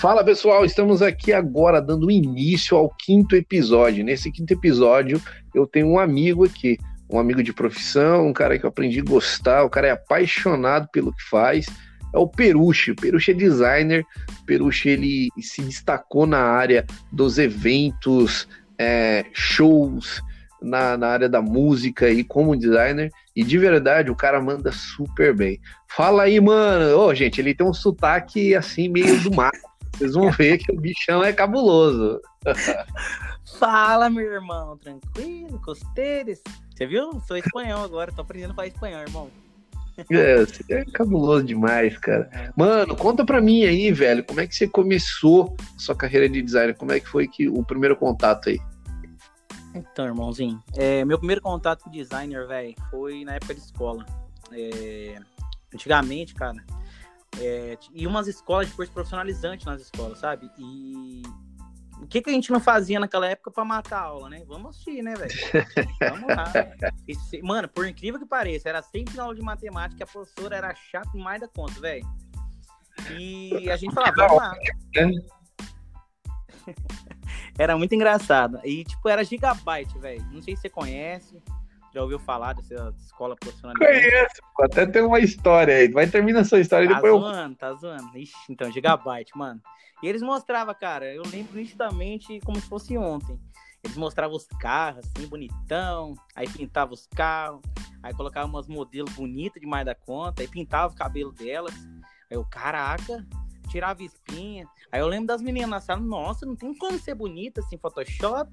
Fala pessoal, estamos aqui agora dando início ao quinto episódio. Nesse quinto episódio, eu tenho um amigo aqui, um amigo de profissão, um cara que eu aprendi a gostar, o cara é apaixonado pelo que faz. É o Peruche. O Peruche é designer. O Peruche ele se destacou na área dos eventos, é, shows, na, na área da música e como designer. E de verdade, o cara manda super bem. Fala aí, mano. Ô, oh, gente, ele tem um sotaque assim, meio do mar. Vocês vão ver que o bichão é cabuloso. Fala, meu irmão. Tranquilo, costeiros. Você viu? Sou espanhol agora, tô aprendendo a falar espanhol, irmão. É, você é cabuloso demais, cara. É. Mano, conta pra mim aí, velho, como é que você começou a sua carreira de designer? Como é que foi que, o primeiro contato aí? Então, irmãozinho, é, meu primeiro contato com designer, velho, foi na época de escola. É, antigamente, cara, é, e umas escolas de curso profissionalizante nas escolas, sabe? E o que, que a gente não fazia naquela época para matar a aula, né? Vamos assistir, né, velho? Vamos lá. Esse, mano, por incrível que pareça, era sempre na aula de matemática, a professora era chata mais da conta, velho. E a gente falava, vamos lá. era muito engraçado. E, tipo, era gigabyte, velho. Não sei se você conhece. Já ouviu falar dessa escola profissional? Conheço, até tem uma história aí. Vai terminar sua história tá depois zoando, eu... Tá zoando, Ixi, então, Gigabyte, mano. E eles mostravam, cara, eu lembro nitidamente como se fosse ontem. Eles mostravam os carros, assim, bonitão. Aí pintava os carros. Aí colocava umas modelos bonitas demais da conta. Aí pintava o cabelo delas. Aí eu, caraca, tirava espinha. Aí eu lembro das meninas na sala, nossa, não tem como ser bonita assim, Photoshop.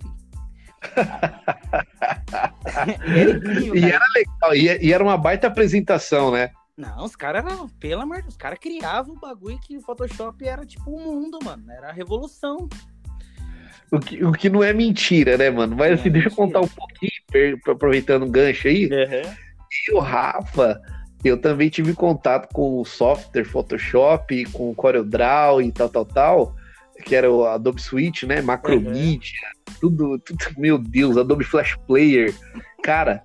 e, era legal, e, e, era uma baita apresentação, né? Não, os caras eram, pelo amor de Deus, os caras criavam o bagulho que o Photoshop era tipo o mundo, mano. Era a revolução. O que, o que não é mentira, né, mano? Mas é, assim, deixa eu contar um pouquinho, aproveitando o gancho aí. Uhum. E o Rafa, eu também tive contato com o software Photoshop, com o CorelDRAW e tal, tal, tal que era o Adobe Suite, né? Macromedia, uhum. tudo, tudo, meu Deus, Adobe Flash Player. Cara,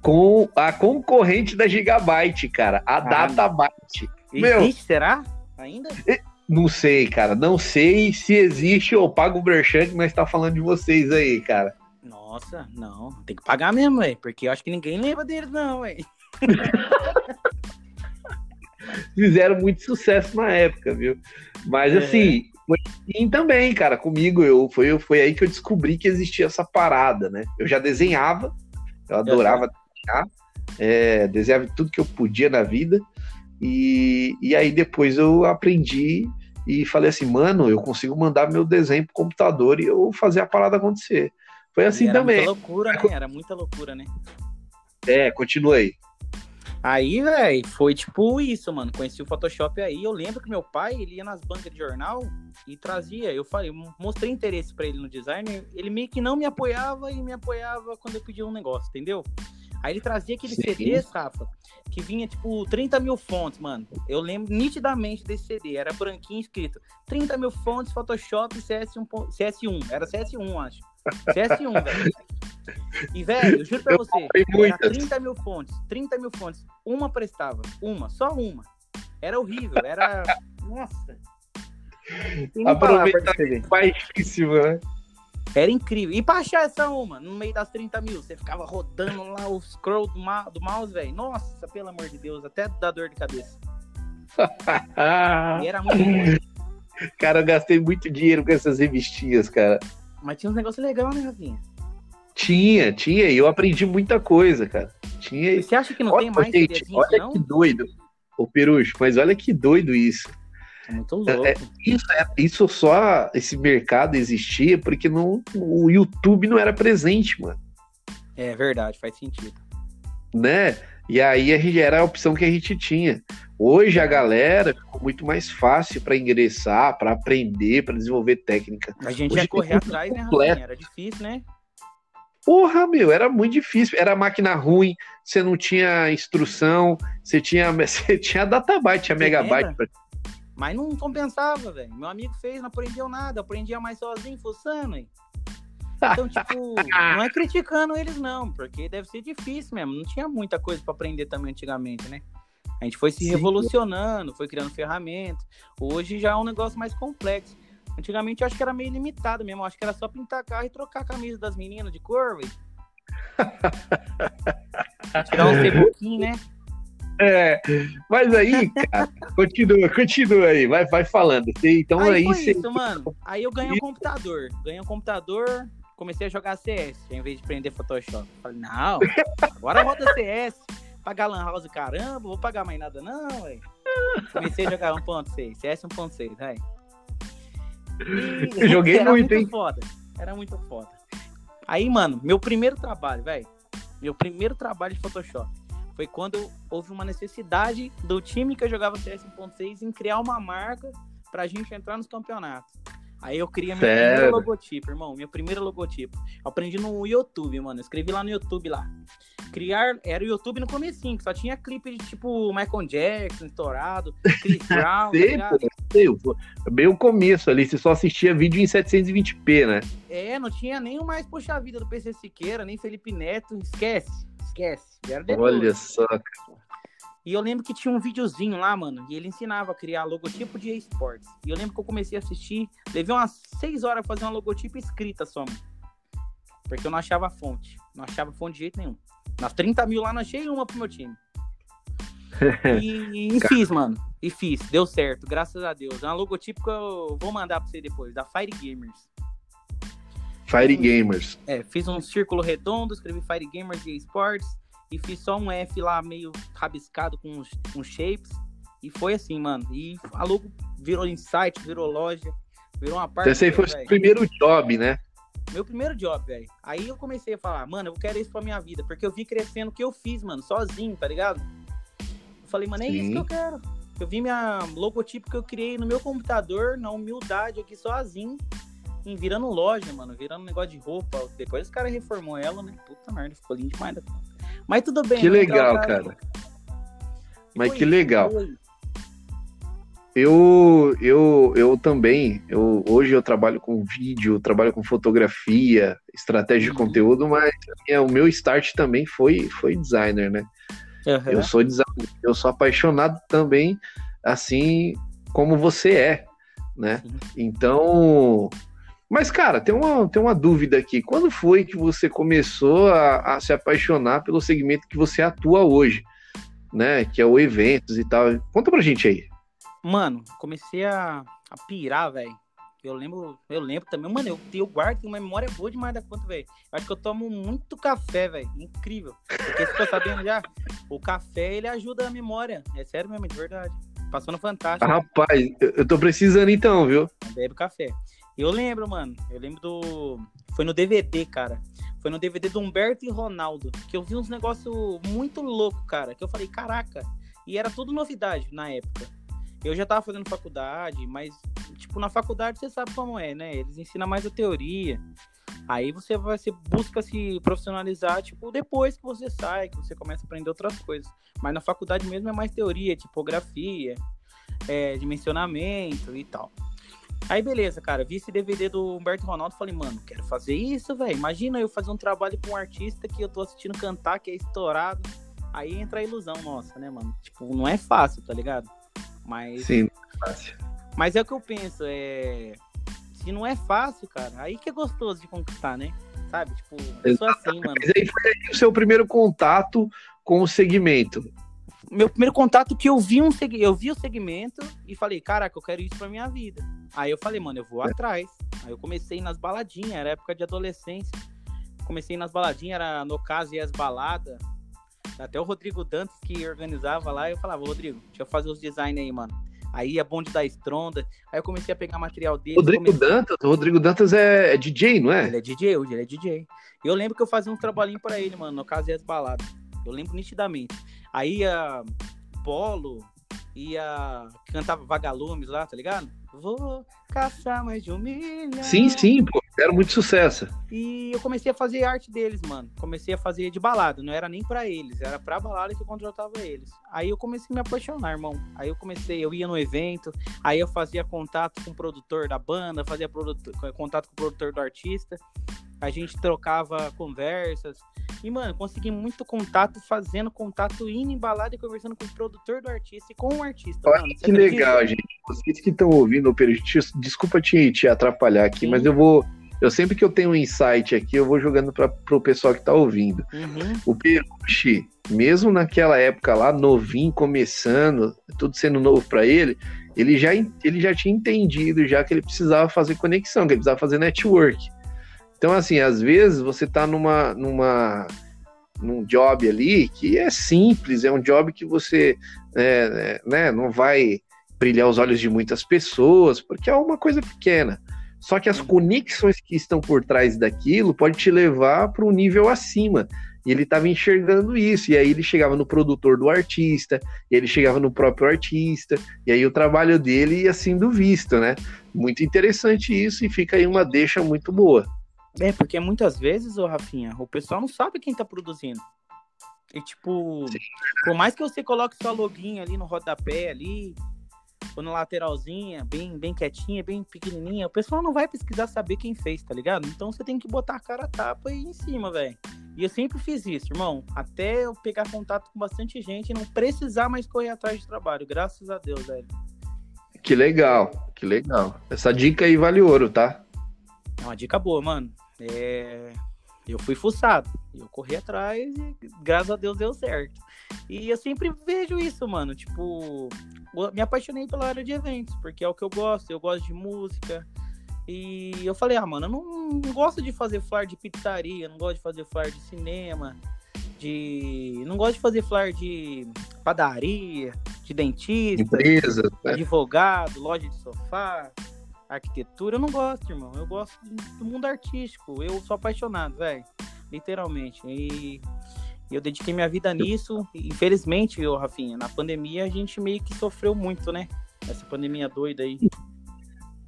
com a concorrente da Gigabyte, cara, a ah, Databyte. Existe, meu, será? Ainda? Não sei, cara. Não sei se existe ou pago o Berchante, mas tá falando de vocês aí, cara. Nossa, não. Tem que pagar mesmo, velho. Porque eu acho que ninguém lembra deles, não, velho. Fizeram muito sucesso na época, viu? Mas é. assim, foi assim também, cara, comigo. Eu, foi, foi aí que eu descobri que existia essa parada, né? Eu já desenhava, eu adorava desenhar, é, desenhava tudo que eu podia na vida. E, e aí depois eu aprendi e falei assim, mano, eu consigo mandar meu desenho pro computador e eu fazer a parada acontecer. Foi assim era também. Era muita loucura, né? Era muita loucura, né? É, continuei. Aí, velho, foi tipo isso, mano. Conheci o Photoshop aí. Eu lembro que meu pai, ele ia nas bancas de jornal e trazia. Eu falei, mostrei interesse para ele no design. Ele meio que não me apoiava e me apoiava quando eu pedia um negócio, entendeu? Aí ele trazia aquele Sim. CD, Rafa, que vinha tipo 30 mil fontes, mano. Eu lembro nitidamente desse CD. Era branquinho escrito 30 mil fontes, Photoshop CS1. CS1. Era CS1, acho. CS1, velho. E, velho, eu juro pra você, era 30 mil fontes, 30 mil fontes. Uma prestava, uma, só uma. Era horrível, era. Nossa. Aproveitamento baixíssimo, né? Era incrível. E pra achar essa uma, no meio das 30 mil, você ficava rodando lá o scroll do, ma do mouse, velho. Nossa, pelo amor de Deus, até dá dor de cabeça. e era muito bom. Cara, eu gastei muito dinheiro com essas revistinhas, cara. Mas tinha uns negócios legais, né, Rafinha? Tinha, tinha, e eu aprendi muita coisa, cara. Tinha. Você acha que não olha, tem mais gente, Olha não? que doido, o Perucho, mas olha que doido isso. É louco. É, isso, é, isso só, esse mercado existia porque não, o YouTube não era presente, mano. É verdade, faz sentido. Né? E aí a gente era a opção que a gente tinha. Hoje a galera ficou muito mais fácil para ingressar, para aprender, para desenvolver técnica. A gente Hoje ia correr atrás, né, Rafinha? Era difícil, né? Porra, meu, era muito difícil. Era máquina ruim, você não tinha instrução, você tinha, você tinha databyte, tinha você megabyte. Pra... Mas não compensava, velho. Meu amigo fez, não aprendeu nada, aprendia mais sozinho, fuçando, hein? Então, tipo, não é criticando eles, não, porque deve ser difícil mesmo. Não tinha muita coisa para aprender também antigamente, né? A gente foi se Sim. revolucionando, foi criando ferramentas. Hoje já é um negócio mais complexo. Antigamente eu acho que era meio limitado mesmo. Eu acho que era só pintar carro e trocar a camisa das meninas de cor, velho. Tirar um ceboquinho, né? É, mas aí, cara, continua, continua aí, vai, vai falando. Então aí, aí, foi você. isso, mano. Aí eu ganhei um computador. Ganhei um computador, comecei a jogar CS, em vez de aprender Photoshop. Falei, não, agora roda CS. Pagar Lan House, caramba, vou pagar mais nada, não, velho. Comecei a jogar 1.6, CS 1.6, vai. Eu joguei era muito, hein? foda. Era muito foda. Aí, mano, meu primeiro trabalho, velho. Meu primeiro trabalho de Photoshop foi quando houve uma necessidade do time que eu jogava CS 1.6 em criar uma marca pra gente entrar nos campeonatos. Aí eu criei meu primeiro logotipo, irmão. Meu primeiro logotipo. Eu aprendi no YouTube, mano. Eu escrevi lá no YouTube lá. Criar. Era o YouTube no comecinho, que só tinha clipe de tipo Michael Jackson, estourado, Chris Brown, tá Sei, ligado? pô, sei. Bem o começo ali, você só assistia vídeo em 720p, né? É, não tinha nem o mais puxa vida do PC Siqueira, nem Felipe Neto. Esquece, esquece. Olha só. E eu lembro que tinha um videozinho lá, mano, e ele ensinava a criar logotipo de esportes. E eu lembro que eu comecei a assistir, levei umas seis horas pra fazer uma logotipo escrita só, mano. Porque eu não achava fonte. Não achava fonte de jeito nenhum. Nas 30 mil lá, não achei uma pro meu time. E, e fiz, mano. E fiz. Deu certo, graças a Deus. É uma logotipo que eu vou mandar pra você depois, da Fire Gamers. Fire Gamers. É, fiz um círculo redondo, escrevi Fire Gamers e Esportes e fiz só um F lá meio rabiscado com uns, shapes. E foi assim, mano. E a logo virou insight, virou loja, virou uma parte. Esse aí foi o primeiro job, né? Meu primeiro job, velho. Aí eu comecei a falar, mano, eu quero isso pra minha vida. Porque eu vi crescendo o que eu fiz, mano, sozinho, tá ligado? Eu falei, mano, é isso Sim. que eu quero. Eu vi minha logotipo que eu criei no meu computador, na humildade aqui sozinho. Em virando loja, mano, virando negócio de roupa. Depois os caras reformou ela, né? Puta merda, ficou lindo demais da conta. Mas tudo bem. Que vamos legal, entrar cara. pra- Mas Foi que legal. foi. Eu, eu, eu também, eu, hoje eu trabalho com vídeo, trabalho com fotografia, estratégia de Uhum. conteúdo, mas é, o meu start também foi, foi designer, né? Aham. Eu sou designer, eu sou apaixonado também, assim como você é, né? Sim. Então, mas cara, tem uma, tem uma dúvida aqui. Quando foi que você começou a, a se apaixonar pelo segmento que você atua hoje, né? Que é o eventos e tal. Conta pra gente aí. Mano, comecei a, a pirar, velho. Eu lembro, eu lembro também, mano, eu, eu guardo uma memória boa demais da conta, velho. Acho que eu tomo muito café, velho. Incrível. Porque você tá sabendo já, o café ele ajuda a memória. É sério mesmo, de verdade. Passou no Fantástico. Rapaz, eu, eu tô precisando então, viu? Bebe café. Eu lembro, mano. Eu lembro do. Foi no DVD, cara. Foi no DVD do Humberto e Ronaldo. Que eu vi uns negócios muito louco, cara. Que eu falei, caraca. E era tudo novidade na época. Eu já tava fazendo faculdade, mas, tipo, na faculdade você sabe como é, né? Eles ensinam mais a teoria. Aí você vai, você busca se profissionalizar, tipo, depois que você sai, que você começa a aprender outras coisas. Mas na faculdade mesmo é mais teoria, tipografia, é, dimensionamento e tal. Aí beleza, cara, vi esse DVD do Humberto Ronaldo, falei, mano, quero fazer isso, velho. Imagina eu fazer um trabalho com um artista que eu tô assistindo cantar, que é estourado. Aí entra a ilusão nossa, né, mano? Tipo, não é fácil, tá ligado? Mas, Sim, fácil. mas é o que eu penso, é. Se não é fácil, cara, aí que é gostoso de conquistar, né? Sabe? Tipo, eu sou assim, mano. Mas aí foi aí o seu primeiro contato com o segmento. Meu primeiro contato que eu vi um eu vi o segmento e falei, caraca, eu quero isso pra minha vida. Aí eu falei, mano, eu vou atrás. Aí eu comecei nas baladinhas, era época de adolescência. Comecei nas baladinhas, era no caso e as baladas. Até o Rodrigo Dantas que organizava lá, eu falava, Rodrigo, deixa eu fazer os design aí, mano. Aí é bonde da estronda. Aí eu comecei a pegar material dele. Rodrigo comecei... Dantas, o Rodrigo Dantas é, é DJ, não é? Ele é DJ hoje, ele é DJ. E eu lembro que eu fazia um trabalhinho pra ele, mano, no caso e as baladas. Eu lembro nitidamente. Aí ia Polo, ia. cantava Vagalumes lá, tá ligado? Vou caçar mais de um milhão. Sim, sim, pô. Era muito sucesso. E eu comecei a fazer arte deles, mano. Comecei a fazer de balada. Não era nem pra eles, era pra balada que eu contratava eles. Aí eu comecei a me apaixonar, irmão. Aí eu comecei, eu ia no evento, aí eu fazia contato com o produtor da banda, fazia produtor, contato com o produtor do artista. A gente trocava conversas. E, mano, consegui muito contato, fazendo contato, indo embalado e conversando com o produtor do artista e com o artista. Olha mano. que legal, gente. Vocês que estão ouvindo, desculpa te, te atrapalhar aqui, Sim. mas eu vou. Eu sempre que eu tenho um insight aqui, eu vou jogando para o pessoal que está ouvindo. Uhum. O Peruchi, mesmo naquela época lá, novinho, começando, tudo sendo novo para ele, ele já, ele já tinha entendido já que ele precisava fazer conexão, que ele precisava fazer network. Então, assim, às vezes você está numa, numa, num job ali que é simples, é um job que você é, é, né, não vai brilhar os olhos de muitas pessoas, porque é uma coisa pequena. Só que as conexões que estão por trás daquilo pode te levar para um nível acima. E ele estava enxergando isso. E aí ele chegava no produtor do artista, e ele chegava no próprio artista, e aí o trabalho dele ia sendo visto, né? Muito interessante isso, e fica aí uma deixa muito boa. É, porque muitas vezes, ô Rafinha, o pessoal não sabe quem tá produzindo. E tipo, Sim. por mais que você coloque sua login ali no rodapé ali, ou na lateralzinha, bem, bem quietinha, bem pequenininha, o pessoal não vai pesquisar saber quem fez, tá ligado? Então você tem que botar a cara a tapa e em cima, velho. E eu sempre fiz isso, irmão. Até eu pegar contato com bastante gente e não precisar mais correr atrás de trabalho. Graças a Deus, velho. Que legal, que legal. Essa dica aí vale ouro, tá? É uma dica boa, mano. É... Eu fui fuçado. Eu corri atrás e graças a Deus deu certo. E eu sempre vejo isso, mano. Tipo, me apaixonei pela área de eventos, porque é o que eu gosto. Eu gosto de música. E eu falei, ah, mano, eu não, não gosto de fazer flyer de pizzaria, não gosto de fazer flyer de cinema, de. Não gosto de fazer flyer de padaria, de dentista, empresa, né? advogado, loja de sofá arquitetura, eu não gosto, irmão. Eu gosto do mundo artístico. Eu sou apaixonado, velho. Literalmente. E eu dediquei minha vida nisso. Infelizmente, ô, Rafinha, na pandemia a gente meio que sofreu muito, né? Essa pandemia doida aí.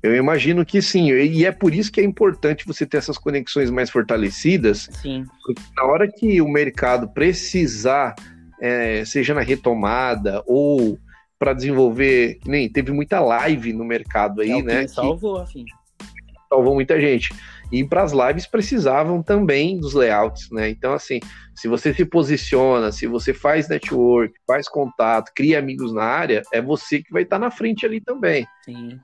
Eu imagino que sim, e é por isso que é importante você ter essas conexões mais fortalecidas. Sim. Porque na hora que o mercado precisar, é, seja na retomada ou para desenvolver, nem teve muita live no mercado aí, é né? salvou, assim. Salvou muita gente. E para as lives precisavam também dos layouts, né? Então, assim, se você se posiciona, se você faz network, faz contato, cria amigos na área, é você que vai estar tá na frente ali também. Sim.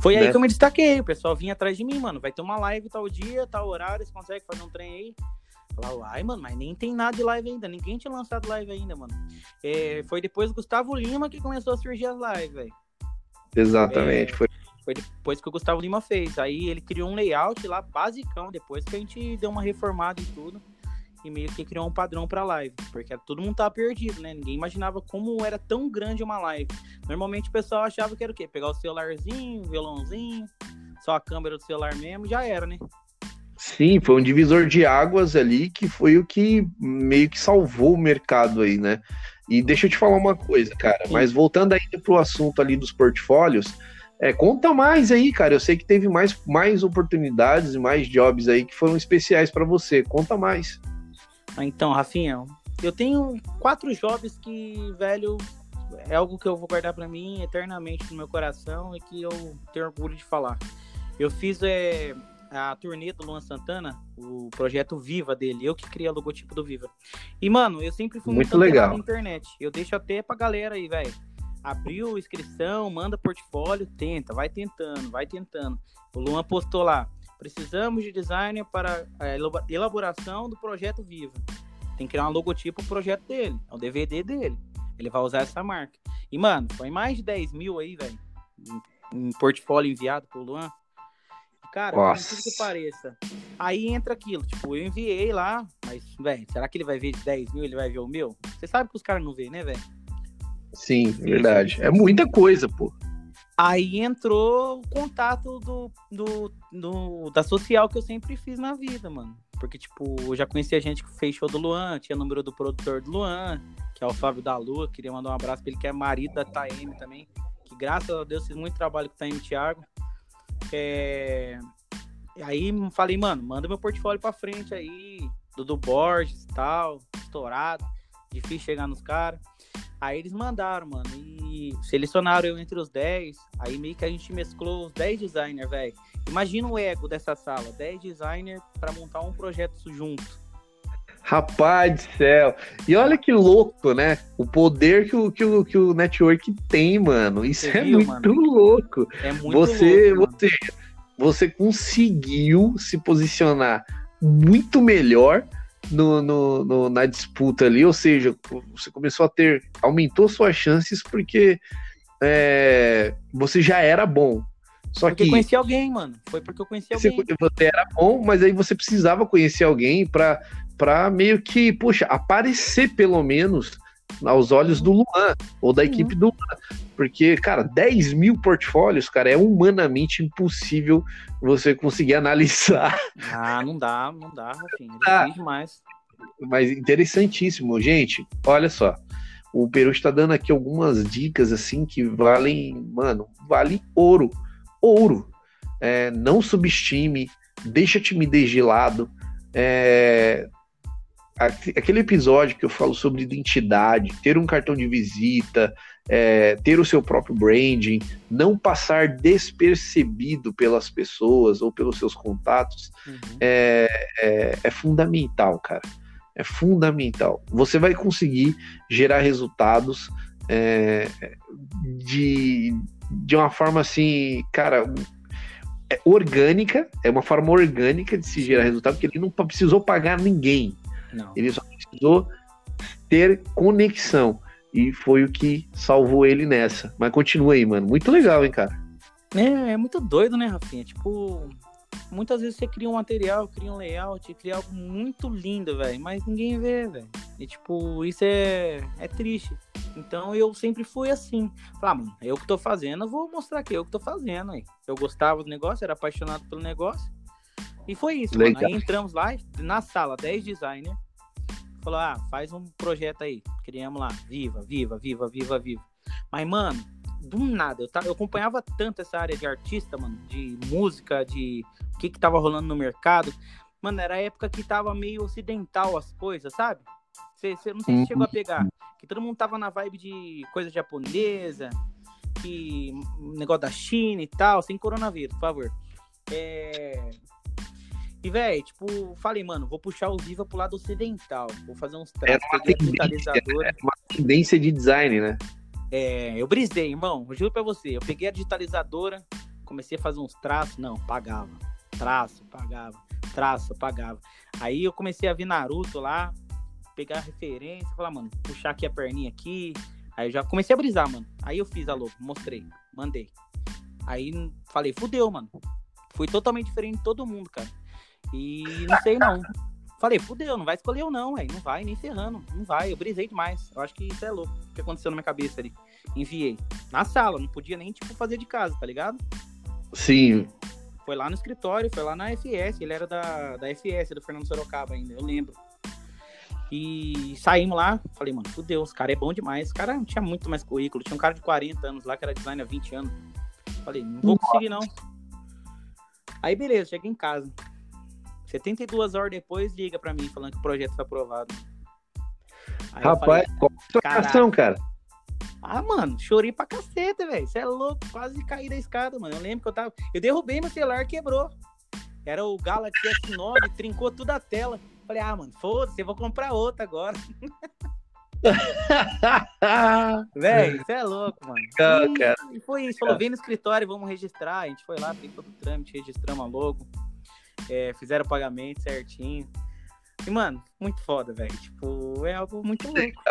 Foi né? aí que eu me destaquei. O pessoal vinha atrás de mim, mano. Vai ter uma live tal dia, tal horário, você consegue fazer um trem aí? Falava, ai, mano, mas nem tem nada de live ainda. Ninguém tinha lançado live ainda, mano. É, foi depois do Gustavo Lima que começou a surgir as lives, velho. Exatamente. É, foi... foi depois que o Gustavo Lima fez. Aí ele criou um layout lá basicão, depois que a gente deu uma reformada e tudo. E meio que criou um padrão pra live. Porque todo mundo tava perdido, né? Ninguém imaginava como era tão grande uma live. Normalmente o pessoal achava que era o quê? Pegar o celularzinho, o violãozinho, só a câmera do celular mesmo, já era, né? Sim, foi um divisor de águas ali que foi o que meio que salvou o mercado aí, né? E deixa eu te falar uma coisa, cara, Sim. mas voltando ainda pro assunto ali dos portfólios, é, conta mais aí, cara. Eu sei que teve mais, mais oportunidades e mais jobs aí que foram especiais para você. Conta mais. Ah, então, Rafinha, eu tenho quatro jobs que, velho, é algo que eu vou guardar para mim eternamente no meu coração e que eu tenho orgulho de falar. Eu fiz é, a turnê do Luan Santana, o projeto Viva dele, eu que criei o logotipo do Viva. E, mano, eu sempre fui muito, muito legal na internet. Eu deixo até pra galera aí, velho. Abriu inscrição, manda portfólio, tenta, vai tentando, vai tentando. O Luan postou lá: precisamos de designer para a elaboração do projeto Viva. Tem que criar um logotipo pro projeto dele, é o DVD dele. Ele vai usar essa marca. E, mano, foi mais de 10 mil aí, velho, em portfólio enviado pro Luan. Cara, Nossa. por que pareça. Aí entra aquilo, tipo, eu enviei lá, mas, velho, será que ele vai ver de 10 mil, ele vai ver o meu? Você sabe que os caras não vê, né, velho? Sim, verdade. É muita coisa, pô. Aí entrou o contato do, do, do, da social que eu sempre fiz na vida, mano. Porque, tipo, eu já conhecia gente que fez show do Luan, tinha número do produtor do Luan, que é o Fábio da Lua. Queria mandar um abraço pra ele, que é marido da Taeme também. Que graças a Deus fez muito trabalho com o Taeme Thiago. É... Aí falei, mano, manda meu portfólio pra frente aí, Dudu Borges e tal, estourado, difícil chegar nos caras. Aí eles mandaram, mano, e selecionaram eu entre os 10. Aí meio que a gente mesclou os 10 designers, velho. Imagina o ego dessa sala, 10 designers para montar um projeto junto. Rapaz do céu. E olha que louco, né? O poder que o, que o, que o network tem, mano. Isso você é viu, muito mano? louco. É muito você, louco, você, você conseguiu se posicionar muito melhor no, no, no, na disputa ali, ou seja, você começou a ter, aumentou suas chances porque é, você já era bom. Só porque que conheci alguém, mano. Foi porque eu conheci alguém. Você era bom, mas aí você precisava conhecer alguém para para meio que, puxa, aparecer pelo menos aos olhos do Luan ou da equipe do Luan. Porque, cara, 10 mil portfólios, cara, é humanamente impossível você conseguir analisar. Ah, não dá, não dá, Rafinha. É ah, demais. Mas interessantíssimo, gente. Olha só. O Peru está dando aqui algumas dicas assim que valem, mano, vale ouro. Ouro. É, não subestime, deixa a timidez de lado. É, aquele episódio que eu falo sobre identidade, ter um cartão de visita, é, ter o seu próprio branding, não passar despercebido pelas pessoas ou pelos seus contatos, uhum. é, é, é, fundamental, cara. É fundamental. Você vai conseguir gerar resultados é, de, de uma forma assim, cara, é orgânica, é uma forma orgânica de se gerar resultado, porque ele não precisou pagar ninguém. Não. Ele só precisou ter conexão. E foi o que salvou ele nessa. Mas continua aí, mano. Muito legal, hein, cara. É, é muito doido, né, Rafinha? Tipo, muitas vezes você cria um material, cria um layout, cria algo muito lindo, velho. Mas ninguém vê, velho. E, tipo, isso é, é triste. Então eu sempre fui assim. Falar, ah, mano, eu que tô fazendo, eu vou mostrar que eu que tô fazendo aí. Eu gostava do negócio, era apaixonado pelo negócio. E foi isso, Legal. mano. Aí entramos lá, na sala, 10 designers. Falou, ah, faz um projeto aí. Criamos lá, viva, viva, viva, viva, viva. Mas, mano, do nada, eu, tava, eu acompanhava tanto essa área de artista, mano, de música, de o que que tava rolando no mercado. Mano, era a época que tava meio ocidental as coisas, sabe? Você, você não sei se chegou a pegar. Que todo mundo tava na vibe de coisa japonesa, que negócio da China e tal, sem coronavírus, por favor. É, e, velho, tipo, falei, mano, vou puxar o Viva pro lado ocidental. Vou fazer uns traços, é digitalizador. É uma tendência de design, né? É, eu brisei, irmão. Eu juro pra você. Eu peguei a digitalizadora, comecei a fazer uns traços. Não, pagava. Traço, pagava. Traço, pagava. Aí eu comecei a ver Naruto lá, pegar a referência, falar, mano, puxar aqui a perninha aqui. Aí eu já comecei a brisar, mano. Aí eu fiz a logo, mostrei, mandei. Aí falei, fudeu, mano. Fui totalmente diferente de todo mundo, cara. E não sei não. Falei, fudeu, não vai escolher eu não, velho. Não vai, nem ferrando. Não vai, eu brisei demais. Eu acho que isso é louco. O que aconteceu na minha cabeça ali. Enviei. Na sala, não podia nem, tipo, fazer de casa, tá ligado? Sim. Foi lá no escritório, foi lá na FS. Ele era da, da FS, do Fernando Sorocaba ainda, eu lembro. E saímos lá, falei, mano, fudeu, esse cara é bom demais. O cara não tinha muito mais currículo. Tinha um cara de 40 anos lá, que era designer há 20 anos. Falei, não vou conseguir não. Aí beleza, cheguei em casa. 72 horas depois, liga pra mim falando que o projeto foi aprovado. Aí Rapaz, falei, qual a situação, cara? Ah, mano, chorei pra caceta, velho. Você é louco, quase caí da escada, mano. Eu lembro que eu tava. Eu derrubei meu celular, quebrou. Era o Galaxy S9, trincou toda a tela. Falei, ah, mano, foda-se, eu vou comprar outra agora. Véi, você é louco, mano. e, e foi isso. Falou, vem no escritório, vamos registrar. A gente foi lá, fez todo o trâmite, registramos a logo é, fizeram o pagamento certinho. E, mano, muito foda, velho. Tipo, é algo muito louco.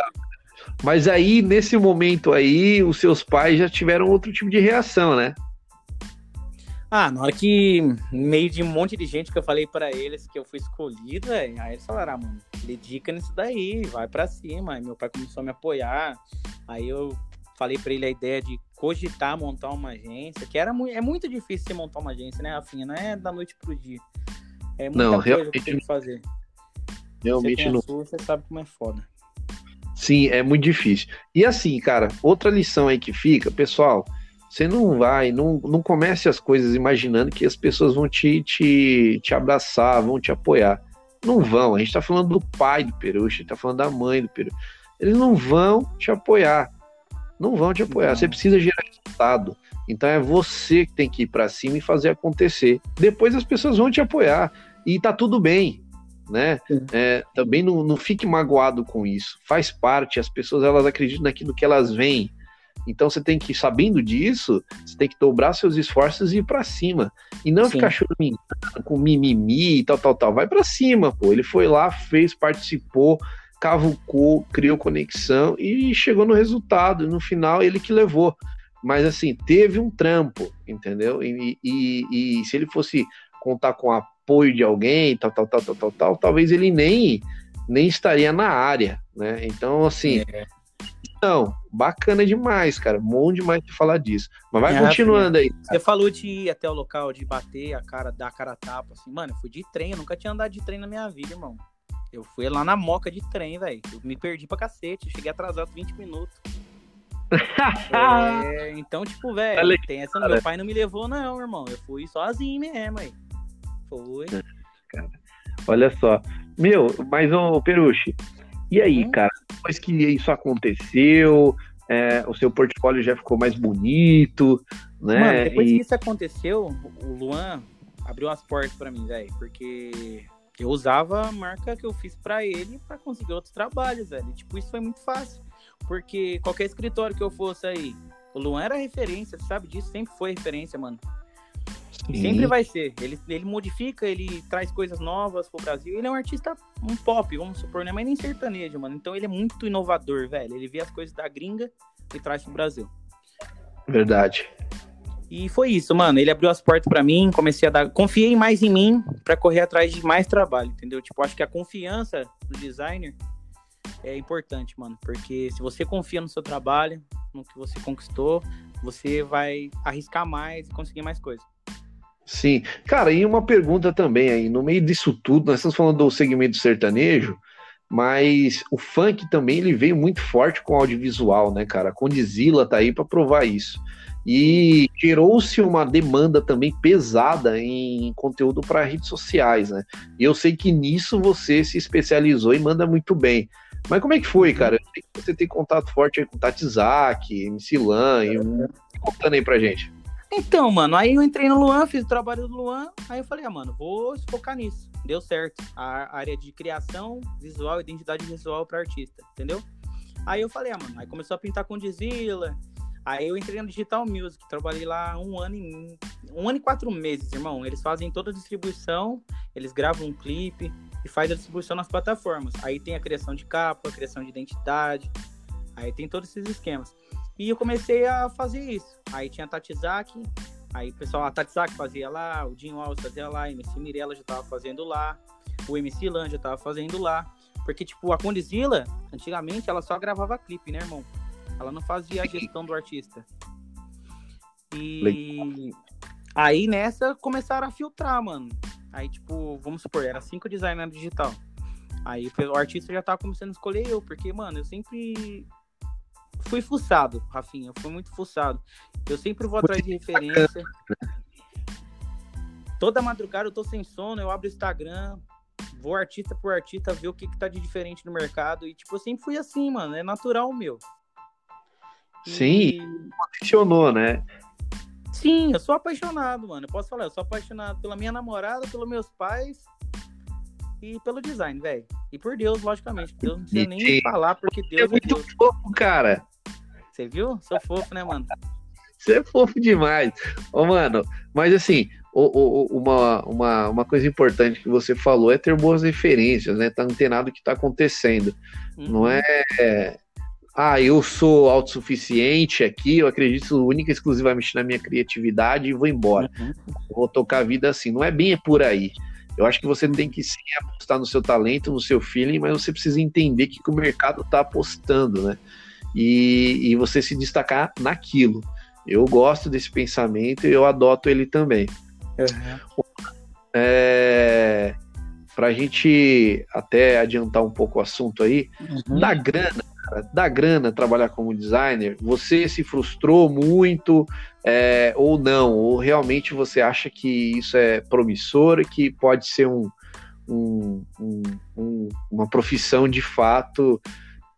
Mas aí, nesse momento aí, os seus pais já tiveram outro tipo de reação, né? Ah, na hora que, meio de um monte de gente que eu falei para eles que eu fui escolhido, aí eles falaram, ah, mano, dedica nisso daí, vai para cima. Aí meu pai começou a me apoiar. Aí eu falei para ele a ideia de cogitar montar uma agência, que era muito, é muito difícil você montar uma agência, né, Rafinha? Não é da noite pro dia. É muita não, coisa que tem que fazer. Realmente você não. Sua, você sabe como é foda. Sim, é muito difícil. E assim, cara, outra lição aí que fica, pessoal, você não vai, não, não comece as coisas imaginando que as pessoas vão te, te, te abraçar, vão te apoiar. Não vão. A gente tá falando do pai do Peru, a gente tá falando da mãe do Peru. Eles não vão te apoiar não vão te apoiar. Você precisa gerar resultado. Então é você que tem que ir para cima e fazer acontecer. Depois as pessoas vão te apoiar e tá tudo bem. né? É, também não, não fique magoado com isso. Faz parte, as pessoas elas acreditam naquilo que elas veem. Então você tem que, sabendo disso, você tem que dobrar seus esforços e ir para cima. E não Sim. ficar choramingando com mimimi e tal, tal, tal. Vai para cima, pô. Ele foi lá, fez, participou, cavucou, criou conexão e chegou no resultado. No final, ele que levou. Mas assim, teve um trampo, entendeu? E, e, e se ele fosse contar com apoio de alguém, tal, tal, tal, tal, tal, tal talvez ele nem, nem estaria na área, né? Então, assim, é. não, bacana demais, cara, bom demais de falar disso. Mas vai é, continuando aí. Cara. Você falou de ir até o local, de bater a cara, dar a cara a tapa, assim, mano, eu fui de trem, eu nunca tinha andado de trem na minha vida, irmão. Eu fui lá na moca de trem, velho. Eu me perdi pra cacete, cheguei atrasado 20 minutos. é, então, tipo, velho, tem essa. Meu pai não me levou, não, irmão. Eu fui sozinho mesmo aí. Foi. Cara, olha só. Meu, mas o Peruche, e aí, hum? cara, depois que isso aconteceu, é, o seu portfólio já ficou mais bonito, né? Mano, depois e... que isso aconteceu, o Luan abriu as portas para mim, velho, porque eu usava a marca que eu fiz para ele para conseguir outros trabalhos, velho. Tipo, isso foi muito fácil, porque qualquer escritório que eu fosse aí, o Luan era referência, sabe disso? Sempre foi referência, mano. E sempre vai ser. Ele, ele modifica, ele traz coisas novas pro Brasil. Ele é um artista, um pop, vamos supor, né? Mas nem sertanejo, mano. Então ele é muito inovador, velho. Ele vê as coisas da gringa e traz pro Brasil. Verdade. E foi isso, mano. Ele abriu as portas para mim, comecei a dar. Confiei mais em mim para correr atrás de mais trabalho, entendeu? Tipo, acho que a confiança do designer é importante, mano. Porque se você confia no seu trabalho, no que você conquistou, você vai arriscar mais e conseguir mais coisas. Sim. Cara, e uma pergunta também aí, no meio disso tudo, nós estamos falando do segmento sertanejo, mas o funk também ele veio muito forte com audiovisual, né, cara? A Condizila tá aí para provar isso. E gerou-se uma demanda também pesada em conteúdo para redes sociais, né? E eu sei que nisso você se especializou e manda muito bem. Mas como é que foi, cara? Eu sei que você tem contato forte aí com Tati Zaki, MC Lan, e... contando aí pra gente. Então, mano, aí eu entrei no Luan, fiz o trabalho do Luan, aí eu falei, ah, mano, vou focar nisso. Deu certo. A área de criação visual, identidade visual para artista, entendeu? Aí eu falei, ah, mano, aí começou a pintar com Dizila. Aí eu entrei no Digital Music, trabalhei lá um ano e um ano e quatro meses, irmão. Eles fazem toda a distribuição, eles gravam um clipe e faz a distribuição nas plataformas. Aí tem a criação de capa, a criação de identidade, aí tem todos esses esquemas. E eu comecei a fazer isso. Aí tinha a Tatizaki, aí o pessoal, a Tatizaki fazia lá, o Dinho Alves fazia lá, a MC Mirella já tava fazendo lá, o MC Lan já tava fazendo lá. Porque, tipo, a Condizila, antigamente, ela só gravava clipe, né, irmão? Ela não fazia a gestão do artista. E aí nessa começaram a filtrar, mano. Aí, tipo, vamos supor, era cinco designers digital. Aí o artista já tava começando a escolher eu, porque, mano, eu sempre fui fuçado, Rafinha. Eu fui muito fuçado. Eu sempre vou atrás de referência. Toda madrugada eu tô sem sono, eu abro o Instagram, vou artista por artista, ver o que, que tá de diferente no mercado. E, tipo, eu sempre fui assim, mano. É natural meu. Sim, funcionou, né? Sim, eu sou apaixonado, mano. Eu posso falar, eu sou apaixonado pela minha namorada, pelos meus pais e pelo design, velho. E por Deus, logicamente. Deus não precisa nem falar, porque Deus é, é muito Deus. fofo, cara. Você viu? Sou fofo, né, mano? Você é fofo demais. Ô, mano, mas assim, o, o, uma, uma, uma coisa importante que você falou é ter boas referências, né? Tá antenado o que tá acontecendo. Uhum. Não é. Ah, eu sou autossuficiente aqui, eu acredito única e exclusivamente na minha criatividade e vou embora. Uhum. Vou tocar a vida assim. Não é bem por aí. Eu acho que você tem que sim apostar no seu talento, no seu feeling, mas você precisa entender que, que o mercado está apostando, né? E, e você se destacar naquilo. Eu gosto desse pensamento e eu adoto ele também. Uhum. É, Para a gente até adiantar um pouco o assunto aí, uhum. da grana, cara, da grana trabalhar como designer, você se frustrou muito é, ou não? Ou realmente você acha que isso é promissor, que pode ser um, um, um, uma profissão de fato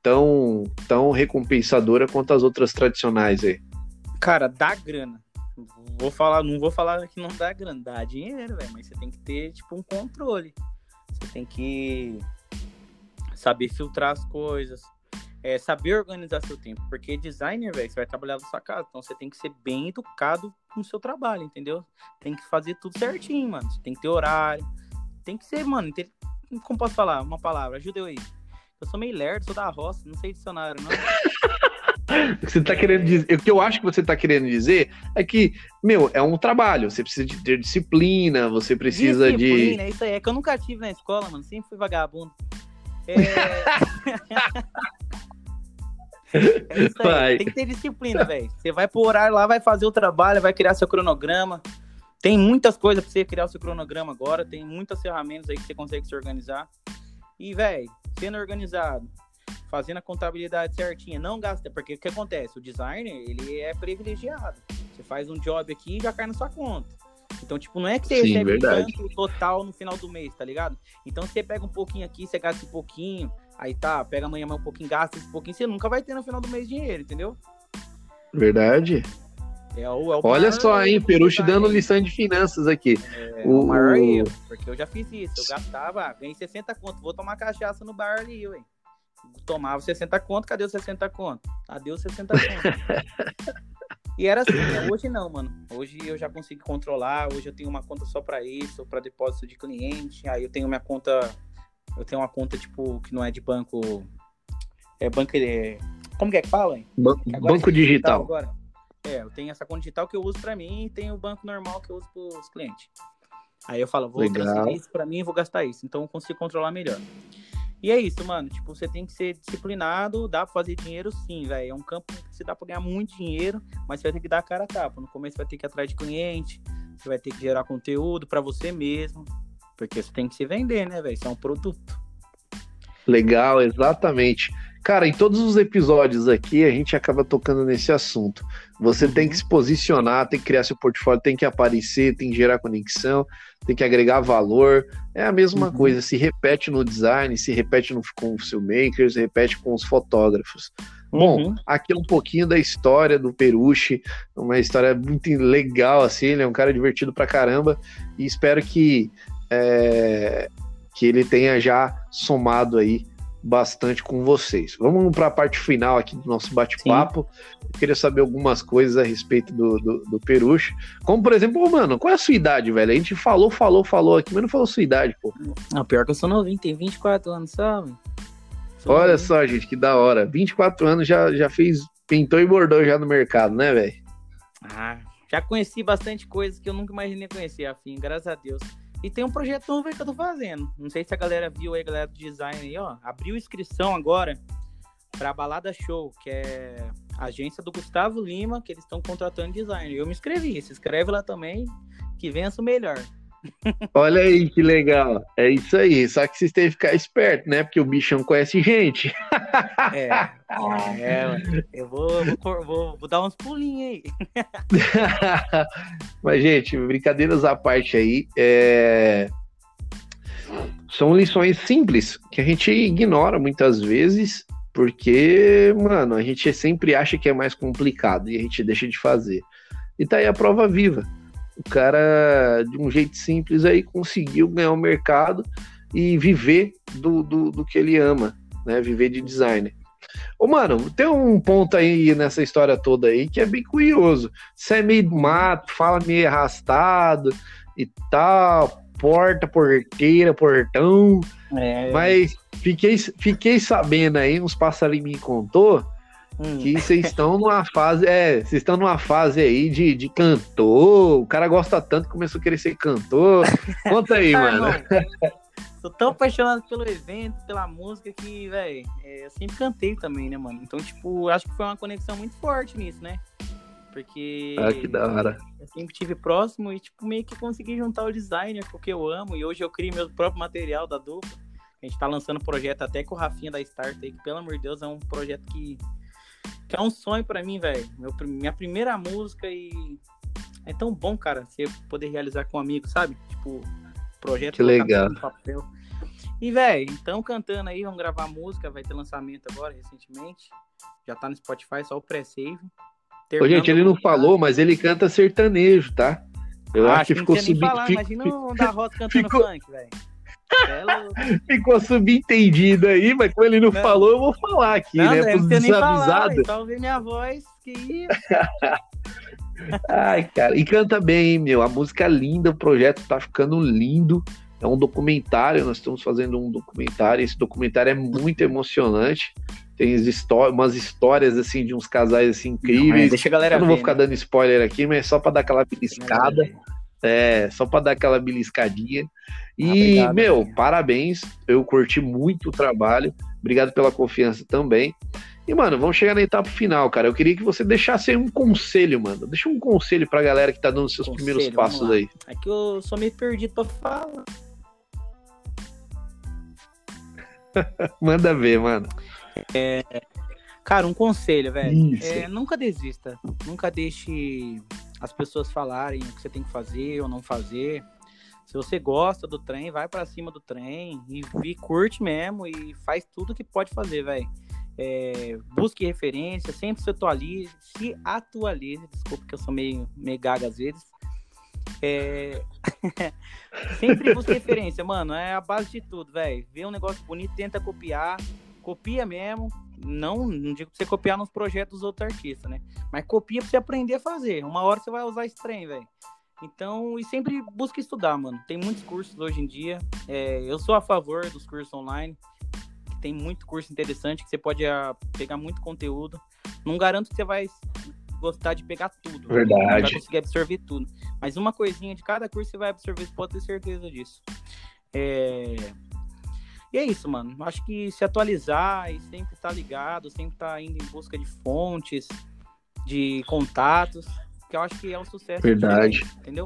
tão, tão recompensadora quanto as outras tradicionais aí? Cara, dá grana. Vou falar, não vou falar que não dá grana, dá dinheiro, mas você tem que ter tipo um controle. Você tem que saber filtrar as coisas, é, saber organizar seu tempo. Porque designer, velho, você vai trabalhar na sua casa. Então você tem que ser bem educado no seu trabalho, entendeu? Tem que fazer tudo certinho, mano. Você tem que ter horário. Tem que ser, mano. Como posso falar? Uma palavra, ajuda eu aí. Eu sou meio lerdo, sou da roça, não sei dicionário, não. o que você tá querendo dizer, o que eu acho que você tá querendo dizer é que, meu, é um trabalho, você precisa de ter disciplina, você precisa disciplina, de. Disciplina, isso aí, é que eu nunca tive na escola, mano, sempre fui vagabundo. É... é isso aí, tem que ter disciplina, velho. Você vai pro horário lá, vai fazer o trabalho, vai criar seu cronograma. Tem muitas coisas pra você criar o seu cronograma agora, tem muitas ferramentas aí que você consegue se organizar. E, velho, sendo organizado, fazendo a contabilidade certinha, não gasta, porque o que acontece? O designer, ele é privilegiado. Você faz um job aqui e já cai na sua conta. Então, tipo, não é que você Sim, recebe verdade. tanto total no final do mês, tá ligado? Então, você pega um pouquinho aqui, você gasta um pouquinho, aí tá, pega amanhã mais um pouquinho, gasta esse pouquinho, você nunca vai ter no final do mês dinheiro, entendeu? Verdade. É o, é o Olha só, hein, Peruche dando lição de finanças aqui. É, o, o maior erro, porque eu já fiz isso. Eu gastava, vem 60 conto, vou tomar cachaça no bar ali, ué. Tomava 60 conto, cadê os 60 conto? Adeus 60 conto. e era assim, né? hoje não, mano. Hoje eu já consigo controlar, hoje eu tenho uma conta só para isso, para depósito de cliente, aí eu tenho minha conta, eu tenho uma conta, tipo, que não é de banco, é banco, é, como que é que fala, hein? Ban banco digital. Agora. É, eu tenho essa conta digital que eu uso para mim e tenho o banco normal que eu uso para os clientes. Aí eu falo, vou Legal. transferir isso para mim e vou gastar isso. Então eu consigo controlar melhor. E é isso, mano. Tipo, você tem que ser disciplinado, dá pra fazer dinheiro sim, velho. É um campo que você dá pra ganhar muito dinheiro, mas você vai ter que dar a cara a tapa. No começo você vai ter que ir atrás de cliente, você vai ter que gerar conteúdo para você mesmo. Porque você tem que se vender, né, velho? Isso é um produto. Legal, exatamente. Cara, em todos os episódios aqui a gente acaba tocando nesse assunto. Você uhum. tem que se posicionar, tem que criar seu portfólio, tem que aparecer, tem que gerar conexão, tem que agregar valor. É a mesma uhum. coisa, se repete no design, se repete no, com os filmmakers, se repete com os fotógrafos. Bom, uhum. aqui é um pouquinho da história do Peruche, uma história muito legal, assim, ele é um cara divertido pra caramba, e espero que, é, que ele tenha já somado aí bastante com vocês. Vamos para a parte final aqui do nosso bate-papo. Eu queria saber algumas coisas a respeito do, do, do Peruche. Como, por exemplo, mano, qual é a sua idade, velho? A gente falou, falou, falou aqui, mas não falou sua idade, pô. Não, pior que eu sou novinho, tem 24 anos, sabe? Sou Olha novinho. só, gente, que da hora. 24 anos já, já fez, pintou e bordou já no mercado, né, velho? Ah, já conheci bastante coisas que eu nunca imaginei conhecer, afim, graças a Deus. E tem um projeto novo aí que eu tô fazendo. Não sei se a galera viu aí, a galera do design aí, ó. Abriu inscrição agora pra Balada Show, que é a agência do Gustavo Lima, que eles estão contratando design. Eu me inscrevi, se inscreve lá também, que vença o melhor. Olha aí que legal. É isso aí. Só que vocês têm que ficar esperto, né? Porque o bichão conhece gente. É, é eu vou, vou, vou, vou, dar uns pulinhos aí. Mas, gente, brincadeiras à parte aí. É... São lições simples que a gente ignora muitas vezes, porque, mano, a gente sempre acha que é mais complicado e a gente deixa de fazer. E tá aí a prova viva o cara, de um jeito simples, aí conseguiu ganhar o mercado e viver do, do, do que ele ama, né? Viver de designer. Ô, mano, tem um ponto aí nessa história toda aí que é bem curioso. Você é meio mato, fala meio arrastado e tal, porta, porteira, portão. É. Mas fiquei, fiquei sabendo aí, uns passarinhos me contou Hum. Que vocês estão numa fase, é, vocês estão numa fase aí de, de cantor, o cara gosta tanto que começou a querer ser cantor. Conta aí, mano. Tô tão apaixonado pelo evento, pela música que, velho, é, eu sempre cantei também, né, mano? Então, tipo, acho que foi uma conexão muito forte nisso, né? Porque. Ah, que da hora. Eu sempre tive próximo e, tipo, meio que consegui juntar o designer com o que eu amo. E hoje eu crio meu próprio material da dupla. A gente tá lançando projeto até com o Rafinha da Start aí, que, pelo amor de Deus, é um projeto que que é um sonho para mim, velho. Minha primeira música e é tão bom, cara, você poder realizar com um amigo, sabe? Tipo, projeto que legal. papel. E, velho, então cantando aí, vamos gravar música, vai ter lançamento agora, recentemente. Já tá no Spotify, só o pré-save. Ô, gente, ele não falou, mas ele canta sertanejo, tá? Eu ah, acho que ficou sub... Falar, Imagina o da Rosa cantando ficou... funk, velho. É Ficou subentendido aí, mas como ele não, não. falou, eu vou falar aqui, não, né? Não desavisados. Só ouvir minha voz, que isso. Ai, cara, e canta bem, hein, meu. A música é linda, o projeto tá ficando lindo. É um documentário, nós estamos fazendo um documentário. Esse documentário é muito emocionante. Tem umas histórias assim de uns casais assim incríveis. Não, deixa a galera Eu não vou ver, ficar né? dando spoiler aqui, mas é só para dar aquela beliscada. É, só para dar aquela beliscadinha. E, ah, obrigado, meu, parabéns. Eu curti muito o trabalho. Obrigado pela confiança também. E, mano, vamos chegar na etapa final, cara. Eu queria que você deixasse um conselho, mano. Deixa um conselho pra galera que tá dando seus conselho, primeiros passos aí. É que eu só me perdi pra falar. Manda ver, mano. É, cara, um conselho, velho. É, nunca desista. Nunca deixe as pessoas falarem o que você tem que fazer ou não fazer. Se você gosta do trem, vai para cima do trem e, e, curte mesmo e faz tudo que pode fazer, velho. É, busque referência, sempre se atualize, se atualize, desculpa que eu sou meio, meio gaga às vezes. É... sempre busque referência, mano, é a base de tudo, velho. Vê um negócio bonito, tenta copiar, copia mesmo. Não, não digo pra você copiar nos projetos dos outros artistas, né? Mas copia pra você aprender a fazer. Uma hora você vai usar esse trem, velho. Então, e sempre busca estudar, mano. Tem muitos cursos hoje em dia. É, eu sou a favor dos cursos online. Tem muito curso interessante que você pode a, ah, pegar muito conteúdo. Não garanto que você vai gostar de pegar tudo. Verdade. Não vai conseguir absorver tudo. Mas uma coisinha de cada curso você vai absorver, você pode ter certeza disso. É... E é isso, mano. Acho que se atualizar e sempre estar tá ligado, sempre estar tá indo em busca de fontes, de contatos, que eu acho que é o sucesso. Verdade. entendeu?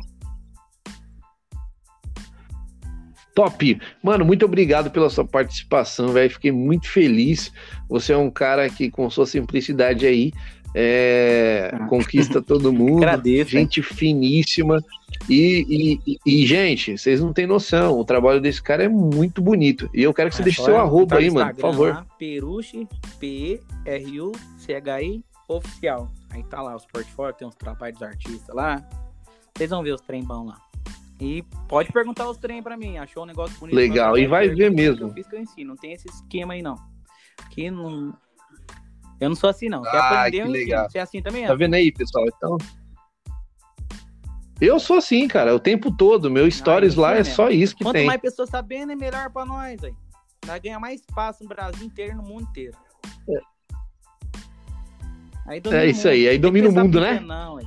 Top! Mano, muito obrigado pela sua participação, velho. Fiquei muito feliz. Você é um cara que, com sua simplicidade aí, é, ah. conquista todo mundo. Agradeço, gente hein? finíssima. E, e, e, gente, vocês não têm noção, o trabalho desse cara é muito bonito. E eu quero que você ah, deixe seu arroba aí, mano, por favor. Lá, Peruche, P-R-U-C-H-I, oficial. Aí tá lá os portfólios, tem uns trabalhos dos artistas lá. Vocês vão ver os trem bom lá. E pode perguntar os trem pra mim, achou um negócio bonito? Legal, e vai ver mesmo. Eu fiz que eu ensino, não tem esse esquema aí não. Aqui não... Eu não sou assim não. Quer ah, aprender, que legal. Você é assim também? Tá vendo aí, pessoal? Então... Eu sou assim, cara, o tempo todo. Meu stories lá é mesmo. só isso que Quanto tem. Quanto mais pessoas sabendo, é melhor pra nós, aí. Vai ganhar mais espaço no Brasil inteiro e no mundo inteiro. É, é isso aí, aí domina o mundo, né? Não, aí.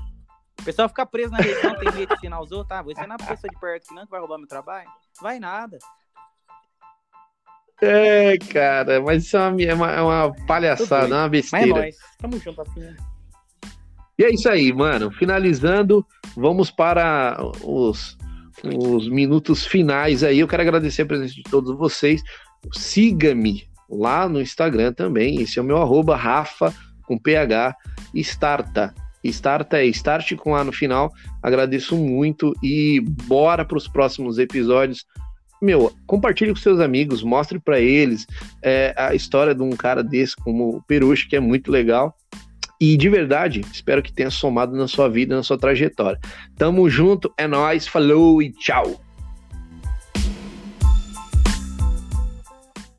O pessoal fica preso na região, tem medo de ensinar os outros. Ah, vou ensinar a pessoa de perto que não que vai roubar meu trabalho. Vai nada. É, cara, mas isso é uma, é uma, é uma palhaçada, é uma besteira. Mas é nóis. Tamo junto assim. Né? E é isso aí, mano. Finalizando, vamos para os, os minutos finais aí. Eu quero agradecer a presença de todos vocês. Siga-me lá no Instagram também. Esse é o meu arroba, Rafa, com PH, Starta. Starta é Start com A no final. Agradeço muito e bora para os próximos episódios. Meu, compartilhe com seus amigos, mostre para eles é, a história de um cara desse como o Peruche, que é muito legal. E de verdade, espero que tenha somado na sua vida, na sua trajetória. Tamo junto, é nós, falou e tchau.